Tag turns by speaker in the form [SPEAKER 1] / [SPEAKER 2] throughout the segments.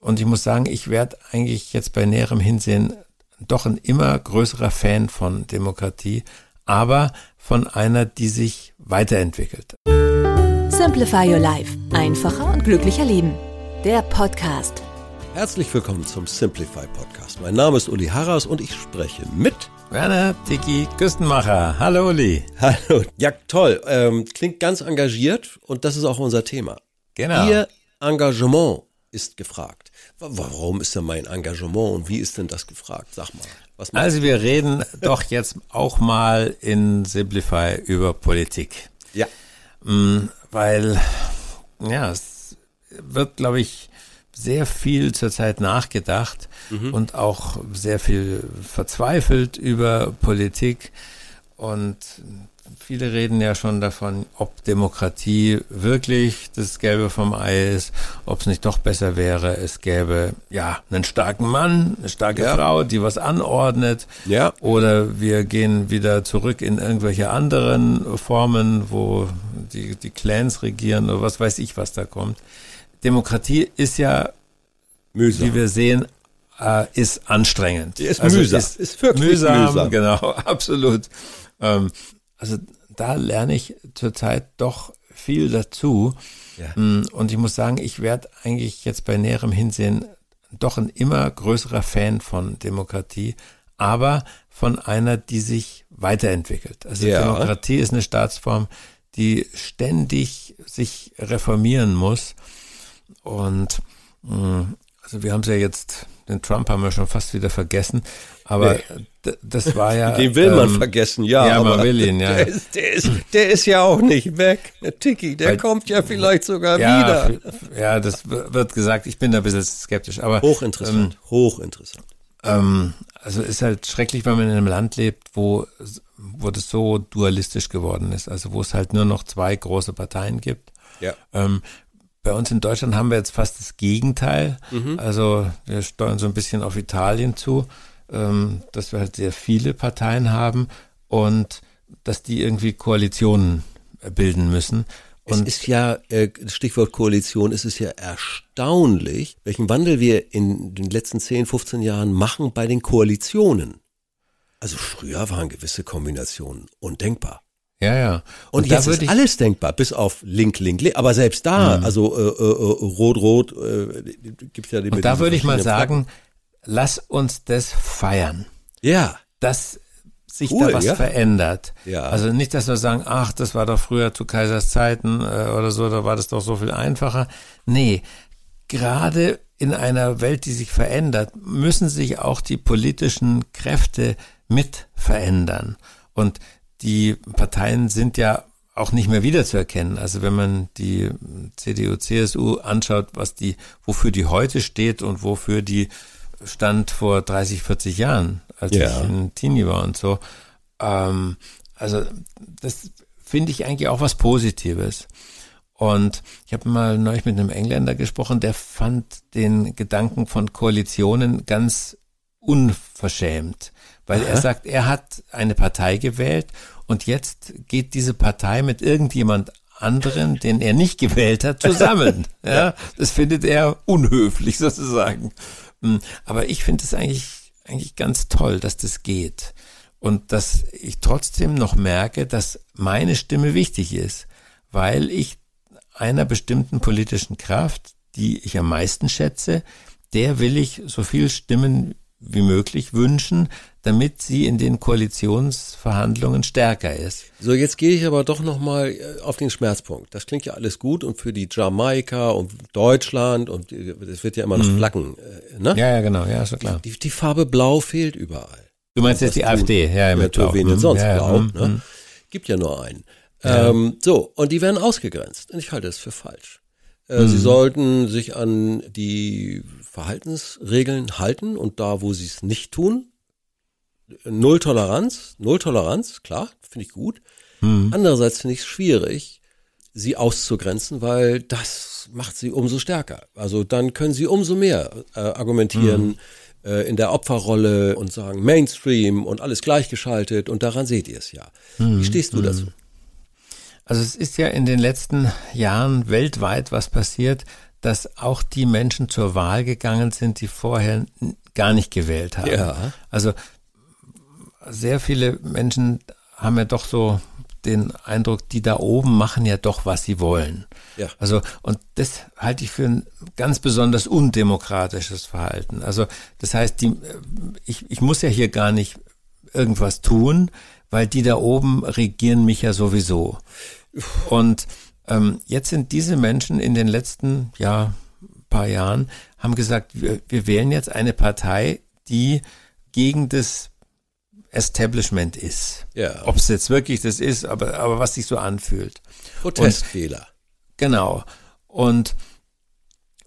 [SPEAKER 1] Und ich muss sagen, ich werde eigentlich jetzt bei näherem Hinsehen doch ein immer größerer Fan von Demokratie, aber von einer, die sich weiterentwickelt.
[SPEAKER 2] Simplify Your Life. Einfacher und glücklicher Leben. Der Podcast.
[SPEAKER 3] Herzlich willkommen zum Simplify Podcast. Mein Name ist Uli Harras und ich spreche mit.
[SPEAKER 1] Werner Tiki Küstenmacher. Hallo Uli.
[SPEAKER 3] Hallo. Ja, toll. Ähm, klingt ganz engagiert und das ist auch unser Thema.
[SPEAKER 1] Genau.
[SPEAKER 3] Ihr Engagement ist gefragt. Wa- Warum ist denn mein Engagement und wie ist denn das gefragt? Sag mal. Was
[SPEAKER 1] Also wir reden doch jetzt auch mal in Simplify über Politik.
[SPEAKER 3] Ja.
[SPEAKER 1] Mm, Weil, ja, es wird, glaube ich, sehr viel zurzeit nachgedacht und auch sehr viel verzweifelt über Politik. Und viele reden ja schon davon, ob Demokratie wirklich das Gelbe vom Ei ist, ob es nicht doch besser wäre, es gäbe ja einen starken Mann, eine starke
[SPEAKER 3] Ja.
[SPEAKER 1] Frau, die was anordnet.
[SPEAKER 3] Ja.
[SPEAKER 1] Oder wir gehen wieder zurück in irgendwelche anderen Formen, wo die, die Clans regieren oder was weiß ich, was da kommt. Demokratie ist ja,
[SPEAKER 3] Mühsam.
[SPEAKER 1] wie wir sehen, äh, ist anstrengend.
[SPEAKER 3] Die ist mühsam. Ist wirklich mühsam.
[SPEAKER 1] Genau, absolut. Ähm, also da lerne ich zurzeit doch viel dazu.
[SPEAKER 3] Ja.
[SPEAKER 1] Mm, Und ich muss sagen, ich werde eigentlich jetzt bei näherem Hinsehen doch ein immer größerer Fan von Demokratie, aber von einer, die sich weiterentwickelt. Also
[SPEAKER 3] Ja.
[SPEAKER 1] Demokratie ist eine Staatsform, die ständig sich reformieren muss. Und mh, also wir haben es ja jetzt, den Trump haben wir schon fast wieder vergessen, aber
[SPEAKER 3] Nee.
[SPEAKER 1] das war ja.
[SPEAKER 3] Den will man
[SPEAKER 1] ähm,
[SPEAKER 3] vergessen, ja.
[SPEAKER 1] ja, man
[SPEAKER 3] aber
[SPEAKER 1] will ihn, ja.
[SPEAKER 3] Der ist, der, ist, der ist ja auch nicht weg. Der Tiki, der
[SPEAKER 1] Weil-
[SPEAKER 3] kommt ja vielleicht sogar
[SPEAKER 1] ja,
[SPEAKER 3] wieder.
[SPEAKER 1] ja, das wird gesagt. Ich bin da ein bisschen skeptisch, aber
[SPEAKER 3] Hochinteressant, hochinteressant.
[SPEAKER 1] Ähm, also ist halt schrecklich, wenn man in einem Land lebt, wo, wo das so dualistisch geworden ist. Also wo es halt nur noch zwei große Parteien gibt.
[SPEAKER 3] Ja.
[SPEAKER 1] Ähm, bei uns in Deutschland haben wir jetzt fast das Gegenteil. Also wir steuern so ein bisschen auf Italien zu, ähm, dass wir halt sehr viele Parteien haben und dass die irgendwie Koalitionen bilden müssen.
[SPEAKER 3] Es
[SPEAKER 1] Und
[SPEAKER 3] ist ja, äh, Stichwort Koalition, es ist ja erstaunlich, welchen Wandel wir in den letzten 10, 15 Jahren machen bei den Koalitionen. Also früher waren gewisse Kombinationen undenkbar.
[SPEAKER 1] Ja, ja.
[SPEAKER 3] Und,
[SPEAKER 1] da
[SPEAKER 3] jetzt ist
[SPEAKER 1] ich-
[SPEAKER 3] alles denkbar, bis auf Link, Link, Link. Aber selbst da, also äh, äh, äh, Rot, Rot, äh, gibt's ja die
[SPEAKER 1] Und da würde ich mal sagen, lass uns das feiern.
[SPEAKER 3] Ja,
[SPEAKER 1] dass sich
[SPEAKER 3] Cool,
[SPEAKER 1] da was
[SPEAKER 3] ja.
[SPEAKER 1] verändert.
[SPEAKER 3] Ja.
[SPEAKER 1] Also nicht, dass wir sagen, ach, das war doch früher zu Kaisers Zeiten äh, oder so, da war das doch so viel einfacher. Nee, gerade in einer Welt, die sich verändert, müssen sich auch die politischen Kräfte mit verändern. Und die Parteien sind ja auch nicht mehr wiederzuerkennen. Also wenn man die CDU, CSU anschaut, was die, wofür die heute steht und wofür die stand vor 30, 40 Jahren, als
[SPEAKER 3] Ja.
[SPEAKER 1] ich ein Teenie war und so. Ähm, also das finde ich eigentlich auch was Positives. Und ich habe mal neulich mit einem Engländer gesprochen, der fand den Gedanken von Koalitionen ganz unverschämt, weil er sagt, er hat eine Partei gewählt und jetzt geht diese Partei mit irgendjemand anderen, den er nicht gewählt hat, zusammen. ja, das findet er unhöflich sozusagen. Mm, Aber ich finde es eigentlich, eigentlich ganz toll, dass das geht. Und dass ich trotzdem noch merke, dass meine Stimme wichtig ist, weil ich einer bestimmten politischen Kraft, die ich am meisten schätze, der will ich so viel Stimmen wie möglich wünschen, damit sie in den Koalitionsverhandlungen stärker ist.
[SPEAKER 3] So, jetzt gehe ich aber doch nochmal auf den Schmerzpunkt. Das klingt ja alles gut und für die Jamaika und Deutschland und es wird ja immer noch Flaggen, äh, ne?
[SPEAKER 1] Ja, ja, genau, ja, ist klar.
[SPEAKER 3] Die, die Farbe Blau fehlt überall.
[SPEAKER 1] Du meinst jetzt die
[SPEAKER 3] tun?
[SPEAKER 1] AfD, ja, ja, mit
[SPEAKER 3] Ja,
[SPEAKER 1] Blau.
[SPEAKER 3] wen denn
[SPEAKER 1] Hm,
[SPEAKER 3] sonst
[SPEAKER 1] ja, ja,
[SPEAKER 3] Blau?
[SPEAKER 1] hm,
[SPEAKER 3] Ne? Gibt ja nur einen. Ähm, so, und die werden ausgegrenzt. Und ich halte es für falsch. Äh, Sie sollten sich an die Verhaltensregeln halten und da, wo sie es nicht tun, Null Toleranz, Null Toleranz, klar, finde ich gut. Andererseits finde ich es schwierig, sie auszugrenzen, weil das macht sie umso stärker. Also dann können sie umso mehr äh, argumentieren äh, in der Opferrolle und sagen Mainstream und alles gleichgeschaltet und daran seht ihr es ja. Wie stehst du dazu?
[SPEAKER 1] Also es ist ja in den letzten Jahren weltweit was passiert, dass auch die Menschen zur Wahl gegangen sind, die vorher gar nicht gewählt haben.
[SPEAKER 3] Ja.
[SPEAKER 1] Also sehr viele Menschen haben ja doch so den Eindruck, die da oben machen ja doch, was sie wollen.
[SPEAKER 3] Ja.
[SPEAKER 1] Also, und das halte ich für ein ganz besonders undemokratisches Verhalten. Also, das heißt, die, ich, ich muss ja hier gar nicht irgendwas tun, weil die da oben regieren mich ja sowieso. Und ähm, jetzt sind diese Menschen in den letzten ja, paar Jahren, haben gesagt, wir, wir wählen jetzt eine Partei, die gegen das Establishment ist.
[SPEAKER 3] Ja.
[SPEAKER 1] Ob es jetzt wirklich das ist, aber, aber was sich so anfühlt.
[SPEAKER 3] Protestfehler.
[SPEAKER 1] Genau. Und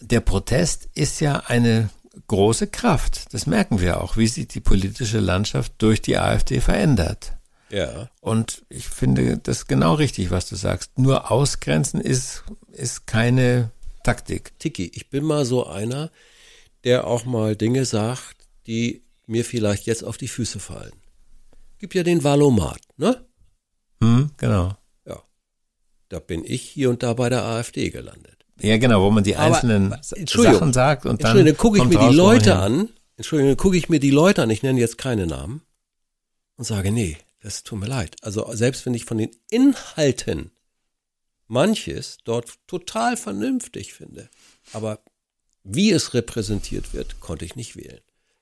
[SPEAKER 1] der Protest ist ja eine große Kraft. Das merken wir auch, wie sich die politische Landschaft durch die AfD verändert.
[SPEAKER 3] Ja.
[SPEAKER 1] Und ich finde das genau richtig, was du sagst. Nur ausgrenzen ist, ist keine Taktik.
[SPEAKER 3] Tiki, ich bin mal so einer, der auch mal Dinge sagt, die mir vielleicht jetzt auf die Füße fallen. Gibt ja den Valomat, ne?
[SPEAKER 1] Hm, genau.
[SPEAKER 3] Ja. Da bin ich hier und da bei der AfD gelandet.
[SPEAKER 1] Ja, genau, wo man die einzelnen
[SPEAKER 3] aber,
[SPEAKER 1] Sachen sagt und dann.
[SPEAKER 3] Entschuldigung, dann gucke ich mir die Leute an. Entschuldigung, dann gucke ich mir die Leute an. Ich nenne jetzt keine Namen und sage, nee, das tut mir leid. Also selbst wenn ich von den Inhalten manches dort total vernünftig finde, aber wie es repräsentiert wird, konnte ich nicht wählen.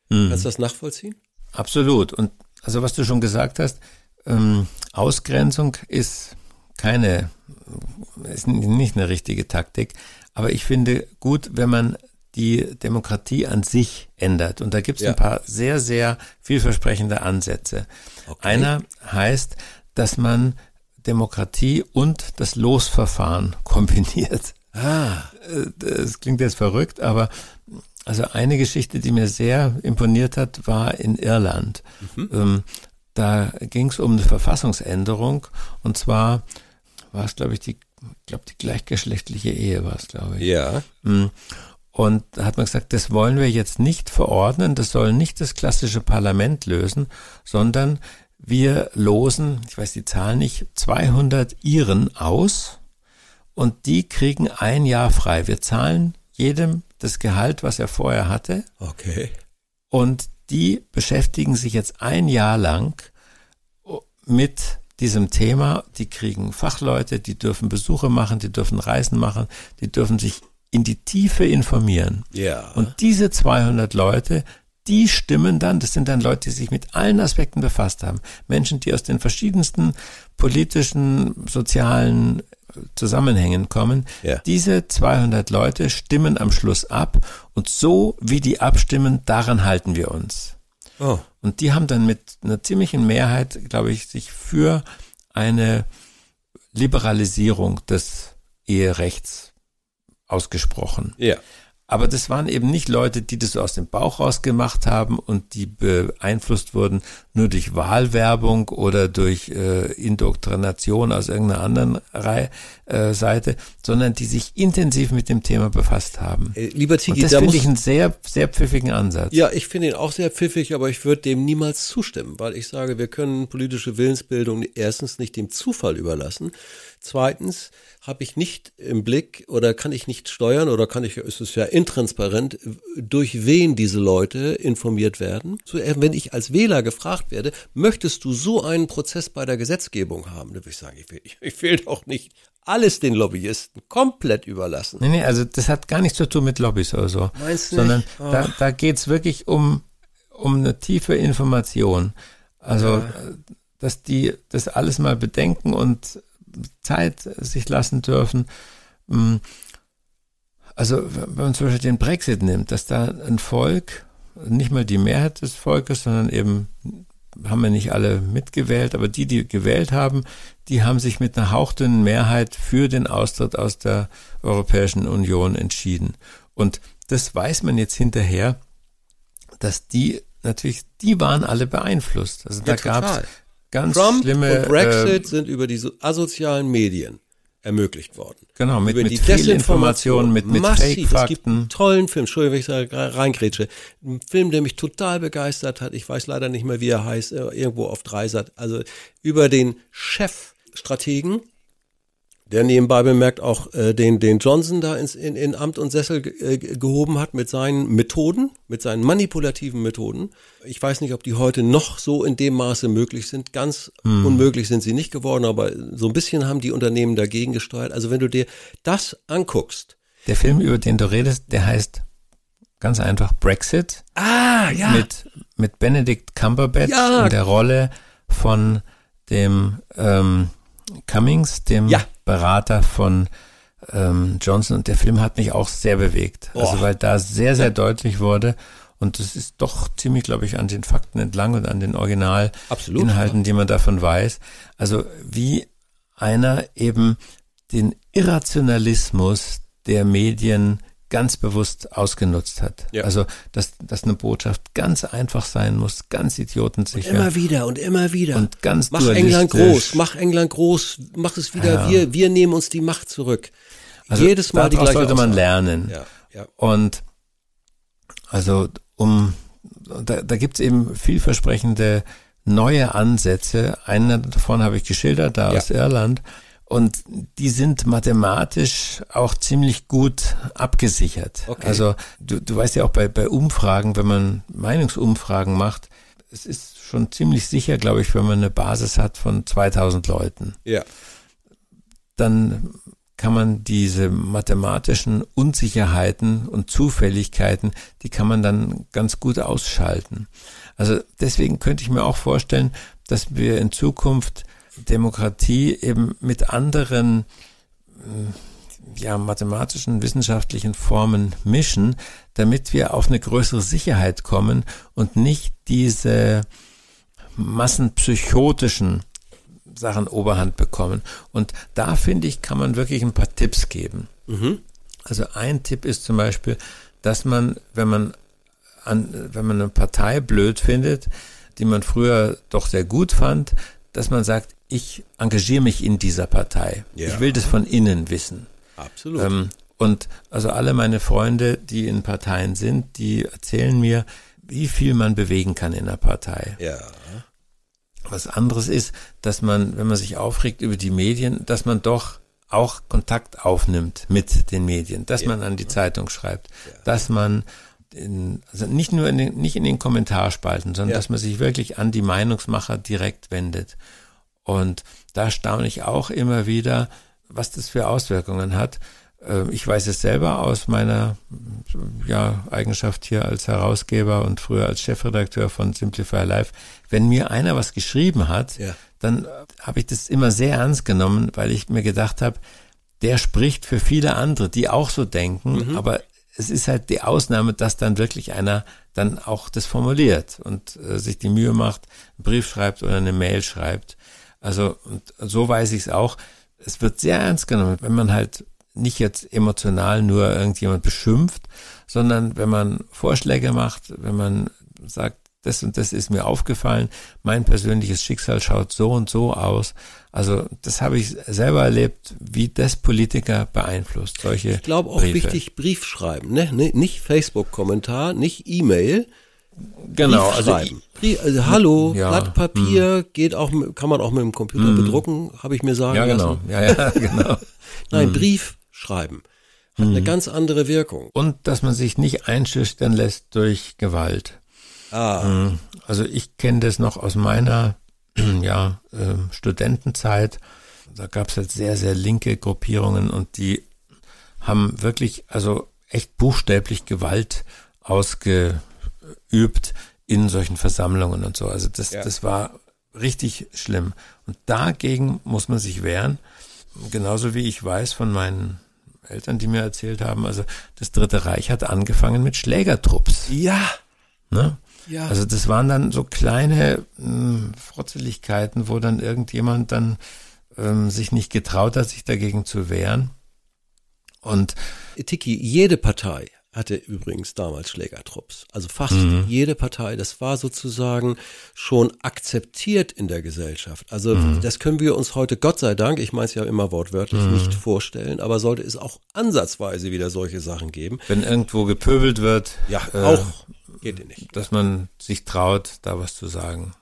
[SPEAKER 1] Hm.
[SPEAKER 3] Kannst du das nachvollziehen?
[SPEAKER 1] Absolut. Und also was du schon gesagt hast, ähm, Ausgrenzung ist keine, ist nicht eine richtige Taktik. Aber ich finde gut, wenn man die Demokratie an sich ändert. Und da gibt es
[SPEAKER 3] Ja.
[SPEAKER 1] ein paar sehr, sehr vielversprechende Ansätze.
[SPEAKER 3] Okay.
[SPEAKER 1] Einer heißt, dass man Demokratie und das Losverfahren kombiniert.
[SPEAKER 3] Ah,
[SPEAKER 1] Das klingt jetzt verrückt, aber also eine Geschichte, die mir sehr imponiert hat, war in Irland. Ähm, da ging es um eine Verfassungsänderung und zwar war es, glaube ich, die, ich glaube, die gleichgeschlechtliche Ehe war es, glaube ich.
[SPEAKER 3] ja.
[SPEAKER 1] Mm. Und da hat man gesagt, das wollen wir jetzt nicht verordnen, das soll nicht das klassische Parlament lösen, sondern wir losen, ich weiß die Zahl nicht, 200 Iren aus und die kriegen ein Jahr frei. Wir zahlen jedem das Gehalt, was er vorher hatte
[SPEAKER 3] Okay.
[SPEAKER 1] und die beschäftigen sich jetzt ein Jahr lang mit diesem Thema. Die kriegen Fachleute, die dürfen Besuche machen, die dürfen Reisen machen, die dürfen sich in die Tiefe informieren.
[SPEAKER 3] Ja.
[SPEAKER 1] Und diese 200 Leute, die stimmen dann, das sind dann Leute, die sich mit allen Aspekten befasst haben. Menschen, die aus den verschiedensten politischen, sozialen äh, Zusammenhängen kommen.
[SPEAKER 3] Ja.
[SPEAKER 1] Diese 200 Leute stimmen am Schluss ab und so wie die abstimmen, daran halten wir uns.
[SPEAKER 3] oh.
[SPEAKER 1] Und die haben dann mit einer ziemlichen Mehrheit, glaube ich, sich für eine Liberalisierung des Eherechts ausgesprochen.
[SPEAKER 3] Ja.
[SPEAKER 1] Aber das waren eben nicht Leute, die das so aus dem Bauch raus gemacht haben und die beeinflusst wurden nur durch Wahlwerbung oder durch äh, Indoktrination aus irgendeiner anderen Rei äh, Seite, sondern die sich intensiv mit dem Thema befasst haben.
[SPEAKER 3] Äh, lieber
[SPEAKER 1] Und
[SPEAKER 3] Tiki,
[SPEAKER 1] das
[SPEAKER 3] da
[SPEAKER 1] finde ich einen sehr, sehr pfiffigen Ansatz.
[SPEAKER 3] Ja, ich finde ihn auch sehr pfiffig, aber ich würde dem niemals zustimmen, weil ich sage, wir können politische Willensbildung erstens nicht dem Zufall überlassen. Zweitens habe ich nicht im Blick oder kann ich nicht steuern oder kann ich, ist es ja intransparent, durch wen diese Leute informiert werden. So, äh, wenn ich als Wähler gefragt werde, möchtest du so einen Prozess bei der Gesetzgebung haben? Dann würde ich sagen, ich will, ich, will doch nicht alles den Lobbyisten komplett überlassen.
[SPEAKER 1] Nee, nee, also das hat gar nichts zu tun mit Lobbys oder so.
[SPEAKER 3] Meinst du
[SPEAKER 1] Sondern
[SPEAKER 3] nicht?
[SPEAKER 1] da, da geht's wirklich um, um eine tiefe Information. Also, äh, dass die das alles mal bedenken und Zeit sich lassen dürfen. Mm, Also, wenn man zum Beispiel den Brexit nimmt, dass da ein Volk, nicht mal die Mehrheit des Volkes, sondern eben haben wir nicht alle mitgewählt, aber die, die gewählt haben, die haben sich mit einer hauchdünnen Mehrheit für den Austritt aus der Europäischen Union entschieden. Und das weiß man jetzt hinterher, dass die natürlich, die waren alle beeinflusst. Also da
[SPEAKER 3] Ja,
[SPEAKER 1] gab
[SPEAKER 3] total.
[SPEAKER 1] es ganz
[SPEAKER 3] Trump
[SPEAKER 1] schlimme
[SPEAKER 3] und Brexit
[SPEAKER 1] äh,
[SPEAKER 3] sind über die so- asozialen Medien ermöglicht worden.
[SPEAKER 1] Genau, mit,
[SPEAKER 3] über
[SPEAKER 1] mit
[SPEAKER 3] die
[SPEAKER 1] Fehlinformationen, mit, mit
[SPEAKER 3] massiv. Es gibt einen tollen Film, Entschuldigung, wenn ich da reingrätsche. Ein Film, der mich total begeistert hat. Ich weiß leider nicht mehr, wie er heißt, äh, irgendwo auf Dreisat. Also über den Chefstrategen, der nebenbei bemerkt auch äh, den, den Johnson da ins, in, in Amt und Sessel ge- äh, gehoben hat mit seinen Methoden, mit seinen manipulativen Methoden. Ich weiß nicht, ob die heute noch so in dem Maße möglich sind. Ganz unmöglich sind sie nicht geworden, aber so ein bisschen haben die Unternehmen dagegen gesteuert. Also wenn du dir das anguckst.
[SPEAKER 1] Der Film, über den du redest, der heißt ganz einfach Brexit.
[SPEAKER 3] Ah, ja.
[SPEAKER 1] mit, mit Benedict Cumberbatch
[SPEAKER 3] Ja.
[SPEAKER 1] in der Rolle von dem ähm, Cummings, dem
[SPEAKER 3] Ja.
[SPEAKER 1] Berater von ähm, Johnson. Und der Film hat mich auch sehr bewegt. Also
[SPEAKER 3] Oh.
[SPEAKER 1] weil da sehr, sehr deutlich wurde. Und das ist doch ziemlich, glaube ich, an den Fakten entlang und an den Originalinhalten, die man davon weiß. Also wie einer eben den Irrationalismus der Medien ganz bewusst ausgenutzt hat.
[SPEAKER 3] Ja.
[SPEAKER 1] Also, dass, dass eine Botschaft ganz einfach sein muss, ganz idiotensicher.
[SPEAKER 3] Immer wieder und immer wieder.
[SPEAKER 1] Und ganz
[SPEAKER 3] mach. England groß, mach England groß, mach es wieder.
[SPEAKER 1] Ja.
[SPEAKER 3] Wir, wir nehmen uns die Macht zurück.
[SPEAKER 1] Also
[SPEAKER 3] Jedes Mal die gleiche
[SPEAKER 1] sollte man lernen.
[SPEAKER 3] Ja, ja.
[SPEAKER 1] Und also um da, da gibt's eben vielversprechende neue Ansätze. Einen davon habe ich geschildert, da
[SPEAKER 3] Ja.
[SPEAKER 1] aus Irland. Und die sind mathematisch auch ziemlich gut abgesichert.
[SPEAKER 3] Okay.
[SPEAKER 1] Also du, du weißt ja auch bei, bei Umfragen, wenn man Meinungsumfragen macht, es ist schon ziemlich sicher, glaube ich, wenn man eine Basis hat von 2000 Leuten
[SPEAKER 3] Ja.
[SPEAKER 1] dann kann man diese mathematischen Unsicherheiten und Zufälligkeiten, die kann man dann ganz gut ausschalten. Also deswegen könnte ich mir auch vorstellen, dass wir in Zukunft Demokratie eben mit anderen äh, ja, mathematischen, wissenschaftlichen Formen mischen, damit wir auf eine größere Sicherheit kommen und nicht diese massenpsychotischen Sachen Oberhand bekommen. Und da finde ich, kann man wirklich ein paar Tipps geben. Also ein Tipp ist zum Beispiel, dass man, wenn man an, wenn man eine Partei blöd findet, die man früher doch sehr gut fand, dass man sagt, ich engagiere mich in dieser Partei.
[SPEAKER 3] Ja.
[SPEAKER 1] Ich will das von innen wissen.
[SPEAKER 3] Absolut.
[SPEAKER 1] Ähm, und also alle meine Freunde, die in Parteien sind, die erzählen mir, wie viel man bewegen kann in einer Partei.
[SPEAKER 3] ja.
[SPEAKER 1] Was anderes ist, dass man, wenn man sich aufregt über die Medien, dass man doch auch Kontakt aufnimmt mit den Medien, dass man an die Zeitung schreibt, dass man in, also nicht nur in den, nicht in den Kommentarspalten, sondern
[SPEAKER 3] Ja.
[SPEAKER 1] dass man sich wirklich an die Meinungsmacher direkt wendet. Und da staune ich auch immer wieder, was das für Auswirkungen hat. Äh, Ich weiß es selber aus meiner ja, Eigenschaft hier als Herausgeber und früher als Chefredakteur von Simplify Life. Wenn mir einer was geschrieben hat,
[SPEAKER 3] Ja.
[SPEAKER 1] dann habe ich das immer sehr ernst genommen, weil ich mir gedacht habe, der spricht für viele andere, die auch so denken, aber es ist halt die Ausnahme, dass dann wirklich einer dann auch das formuliert und äh, sich die Mühe macht, einen Brief schreibt oder eine Mail schreibt. Also und so weiß ich es auch. Es wird sehr ernst genommen, wenn man halt nicht jetzt emotional nur irgendjemand beschimpft, sondern wenn man Vorschläge macht, wenn man sagt, das und das ist mir aufgefallen, mein persönliches Schicksal schaut so und so aus. Also das habe ich selber erlebt, wie das Politiker beeinflusst. Solche
[SPEAKER 3] Ich glaube auch
[SPEAKER 1] Briefe.
[SPEAKER 3] wichtig, Brief schreiben, ne? Ne- Nicht Facebook-Kommentar, nicht E-Mail.
[SPEAKER 1] Genau, also.
[SPEAKER 3] Brief, also hallo,
[SPEAKER 1] Ja,
[SPEAKER 3] Blatt Papier, geht auch, kann man auch mit dem Computer bedrucken, habe ich mir sagen
[SPEAKER 1] ja genau,
[SPEAKER 3] lassen.
[SPEAKER 1] ja ja genau.
[SPEAKER 3] Nein, Brief schreiben. Hat eine ganz andere Wirkung.
[SPEAKER 1] Und dass man sich nicht einschüchtern lässt durch Gewalt.
[SPEAKER 3] Ah,
[SPEAKER 1] Also ich kenne das noch aus meiner ja, ähm, Studentenzeit. Da gab es halt sehr, sehr linke Gruppierungen und die haben wirklich, also echt buchstäblich Gewalt ausgeübt in solchen Versammlungen und so. Also das,
[SPEAKER 3] Ja.
[SPEAKER 1] das war richtig schlimm. Und dagegen muss man sich wehren. Genauso wie ich weiß von meinen Eltern, die mir erzählt haben, also das Dritte Reich hat angefangen mit Schlägertrupps.
[SPEAKER 3] ja,
[SPEAKER 1] Ne?
[SPEAKER 3] Ja.
[SPEAKER 1] Also das waren dann so kleine mh, Frotzeligkeiten, wo dann irgendjemand dann ähm, sich nicht getraut hat, sich dagegen zu wehren. Und
[SPEAKER 3] Tiki, jede Partei hatte übrigens damals Schlägertrupps. Also fast
[SPEAKER 1] Mhm.
[SPEAKER 3] jede Partei. Das war sozusagen schon akzeptiert in der Gesellschaft. Also
[SPEAKER 1] Mhm.
[SPEAKER 3] das können wir uns heute, Gott sei Dank, ich meine es ja immer wortwörtlich,
[SPEAKER 1] Mhm.
[SPEAKER 3] nicht vorstellen. Aber sollte es auch ansatzweise wieder solche Sachen geben,
[SPEAKER 1] wenn irgendwo gepöbelt wird,
[SPEAKER 3] ja,
[SPEAKER 1] äh,
[SPEAKER 3] auch geht nicht.
[SPEAKER 1] dass man sich traut, da was zu sagen.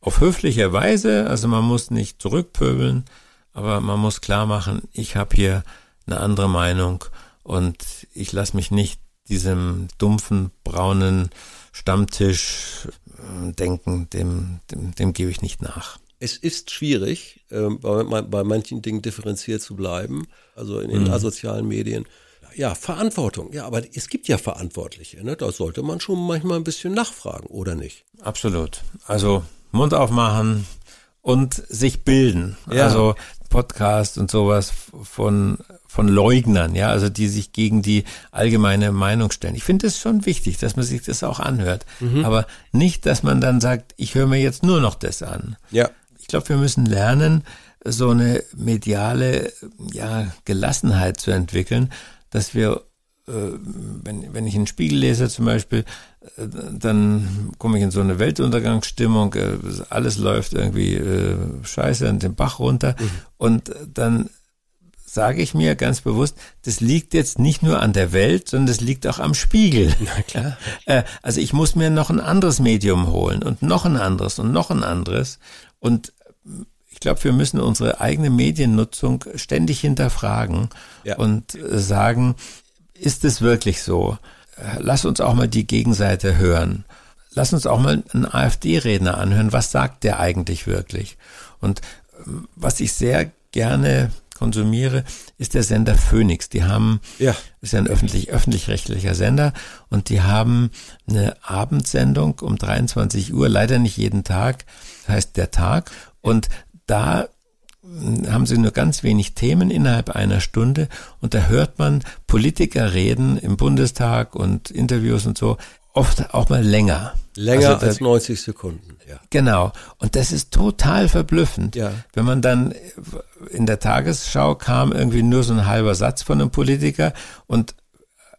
[SPEAKER 1] Auf höfliche Weise, also man muss nicht zurückpöbeln, aber man muss klar machen, ich habe hier eine andere Meinung und ich lasse mich nicht diesem dumpfen, braunen Stammtisch äh, denken, dem, dem, dem gebe ich nicht nach.
[SPEAKER 3] Es ist schwierig, ähm, bei, bei manchen Dingen differenziert zu bleiben, also in
[SPEAKER 1] Mhm.
[SPEAKER 3] den asozialen Medien. Ja, Verantwortung. Ja, aber es gibt ja Verantwortliche. Ne? Da sollte man schon manchmal ein bisschen nachfragen, oder nicht?
[SPEAKER 1] Absolut. Also Mund aufmachen und sich bilden.
[SPEAKER 3] Ja.
[SPEAKER 1] Also Podcast und sowas von von Leugnern, ja, also die sich gegen die allgemeine Meinung stellen. Ich finde es schon wichtig, dass man sich das auch anhört, aber nicht, dass man dann sagt, ich höre mir jetzt nur noch das an.
[SPEAKER 3] Ja.
[SPEAKER 1] Ich glaube, wir müssen lernen, so eine mediale ja, Gelassenheit zu entwickeln, dass wir, wenn, wenn ich einen Spiegel lese zum Beispiel, äh, dann komme ich in so eine Weltuntergangsstimmung, äh, alles läuft irgendwie äh, scheiße in den Bach runter und dann sage ich mir ganz bewusst, das liegt jetzt nicht nur an der Welt, sondern das liegt auch am Spiegel.
[SPEAKER 3] Na klar.
[SPEAKER 1] Äh, also ich muss mir noch ein anderes Medium holen und noch ein anderes und noch ein anderes. Und ich glaube, wir müssen unsere eigene Mediennutzung ständig hinterfragen
[SPEAKER 3] Ja.
[SPEAKER 1] und äh, sagen, ist es wirklich so? Äh, Lass uns auch mal die Gegenseite hören. Lass uns auch mal einen AfD-Redner anhören. Was sagt der eigentlich wirklich? Und ähm, was ich sehr gerne konsumiere, ist der Sender Phoenix. Die haben,
[SPEAKER 3] Ja.
[SPEAKER 1] ist ja ein öffentlich, öffentlich-rechtlicher Sender und die haben eine Abendsendung um 23 Uhr, leider nicht jeden Tag, heißt der Tag und da haben sie nur ganz wenig Themen innerhalb einer Stunde und da hört man Politiker reden im Bundestag und Interviews und so, oft auch mal länger.
[SPEAKER 3] Länger
[SPEAKER 1] Also da-
[SPEAKER 3] als 90 Sekunden. Ja.
[SPEAKER 1] Genau. Und das ist total verblüffend.
[SPEAKER 3] Ja.
[SPEAKER 1] Wenn man dann in der Tagesschau kam irgendwie nur so ein halber Satz von einem Politiker und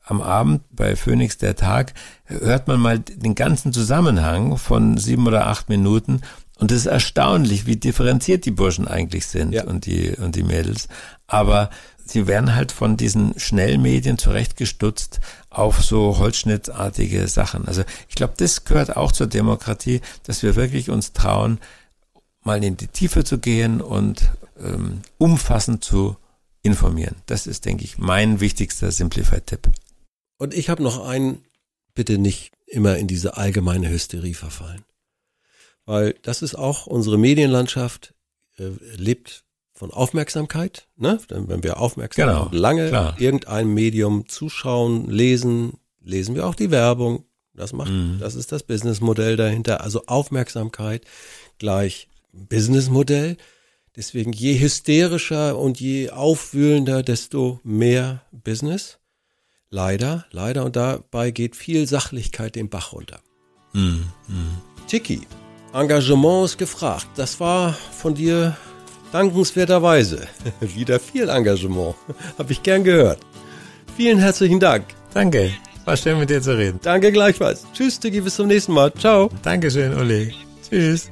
[SPEAKER 1] am Abend bei Phoenix der Tag hört man mal den ganzen Zusammenhang von sieben oder acht Minuten und es ist erstaunlich, wie differenziert die Burschen eigentlich sind
[SPEAKER 3] Ja.
[SPEAKER 1] und die und die Mädels. Aber sie werden halt von diesen Schnellmedien zurechtgestutzt auf so holzschnittartige Sachen. Also ich glaube, das gehört auch zur Demokratie, dass wir wirklich uns trauen, mal in die Tiefe zu gehen und ähm, umfassend zu informieren. Das ist, denke ich, mein wichtigster Simplified-Tipp.
[SPEAKER 3] Und ich habe noch einen, bitte nicht immer in diese allgemeine Hysterie verfallen. Weil das ist auch unsere Medienlandschaft äh, lebt von Aufmerksamkeit. Ne? Denn wenn wir aufmerksam
[SPEAKER 1] Genau,
[SPEAKER 3] und lange
[SPEAKER 1] klar.
[SPEAKER 3] irgendeinem Medium zuschauen, lesen, lesen wir auch die Werbung. Das macht,
[SPEAKER 1] Mhm.
[SPEAKER 3] das ist das Businessmodell dahinter. Also Aufmerksamkeit gleich Businessmodell. Deswegen je hysterischer und je aufwühlender, desto mehr Business. Leider, leider. Und dabei geht viel Sachlichkeit den Bach runter.
[SPEAKER 1] Mhm.
[SPEAKER 3] Tiki, Engagement ist gefragt. Das war von dir dankenswerterweise wieder viel Engagement. Habe ich gern gehört. Vielen herzlichen Dank.
[SPEAKER 1] Danke. War schön mit dir zu reden.
[SPEAKER 3] Danke gleichfalls. Tschüss, Tiki, bis zum nächsten Mal. Ciao.
[SPEAKER 1] Dankeschön, Uli. Tschüss.